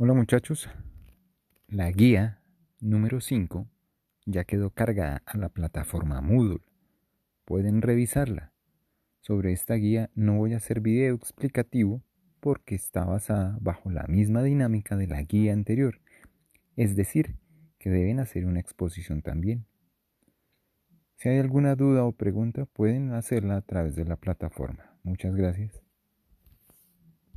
Hola muchachos, la guía número 5 ya quedó cargada a la plataforma Moodle. Pueden revisarla. Sobre esta guía no voy a hacer video explicativo porque está basada bajo la misma dinámica de la guía anterior, es decir, que deben hacer una exposición también. Si hay alguna duda o pregunta pueden hacerla a través de la plataforma. Muchas gracias.